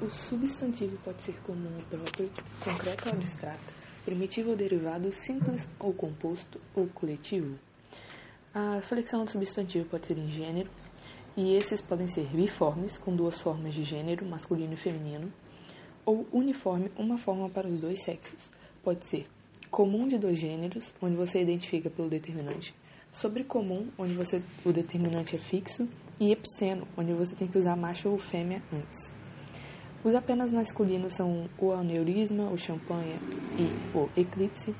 O substantivo pode ser comum ou próprio, concreto ou abstrato, primitivo ou derivado, simples ou composto ou coletivo. A flexão do substantivo pode ser em gênero, e esses podem ser biformes, com duas formas de gênero, masculino e feminino, ou uniforme, uma forma para os dois sexos. Pode ser comum de dois gêneros, onde você identifica pelo determinante, sobrecomum, onde você, o determinante é fixo, e epiceno, onde você tem que usar macho ou fêmea antes. Os apenas masculinos são o aneurisma, o champanhe e o eclipse.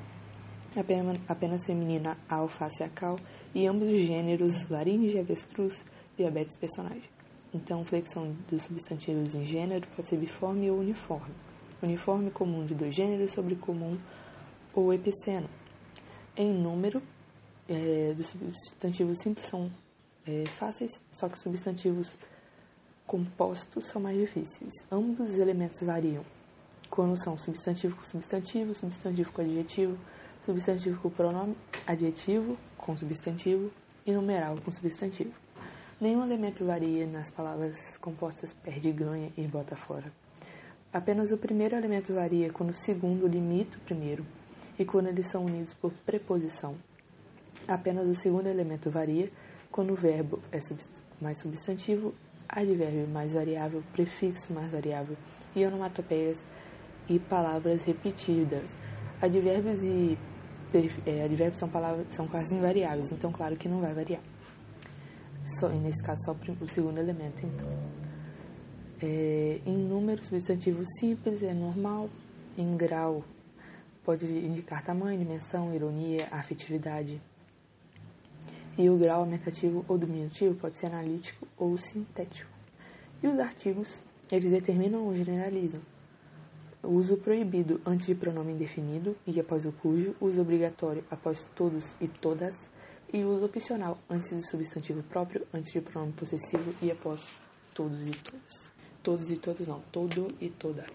Apenas feminina, a alface e a cal. E ambos os gêneros, laringe, avestruz, diabetes personagem. Então, flexão dos substantivos em gênero pode ser biforme ou uniforme. Uniforme comum de dois gêneros sobre comum ou epiceno. Em número, é, dos substantivos simples são é, fáceis, só que substantivos compostos são mais difíceis. Ambos os elementos variam quando são substantivo com substantivo, substantivo com adjetivo, substantivo com pronome, adjetivo com substantivo e numeral com substantivo. Nenhum elemento varia nas palavras compostas perde, ganha e bota fora. Apenas o primeiro elemento varia quando o segundo limita o primeiro e quando eles são unidos por preposição. Apenas o segundo elemento varia quando o verbo é mais substantivo advérbio mais variável, prefixo mais variável e onomatopeias e palavras repetidas. Advérbios e é, advérbios são palavras são quase invariáveis, então claro que não vai variar. Só, nesse caso só o segundo elemento, então. É, em número, substantivo simples é normal. Em grau, pode indicar tamanho, dimensão, ironia, afetividade. E o grau aumentativo ou diminutivo pode ser analítico ou sintético. E os artigos, eles determinam ou generalizam. O uso proibido antes de pronome indefinido e após o cujo, uso obrigatório após todos e todas, e uso opcional antes de substantivo próprio, antes de pronome possessivo e após todos e todas. Todos e todas não, todo e toda.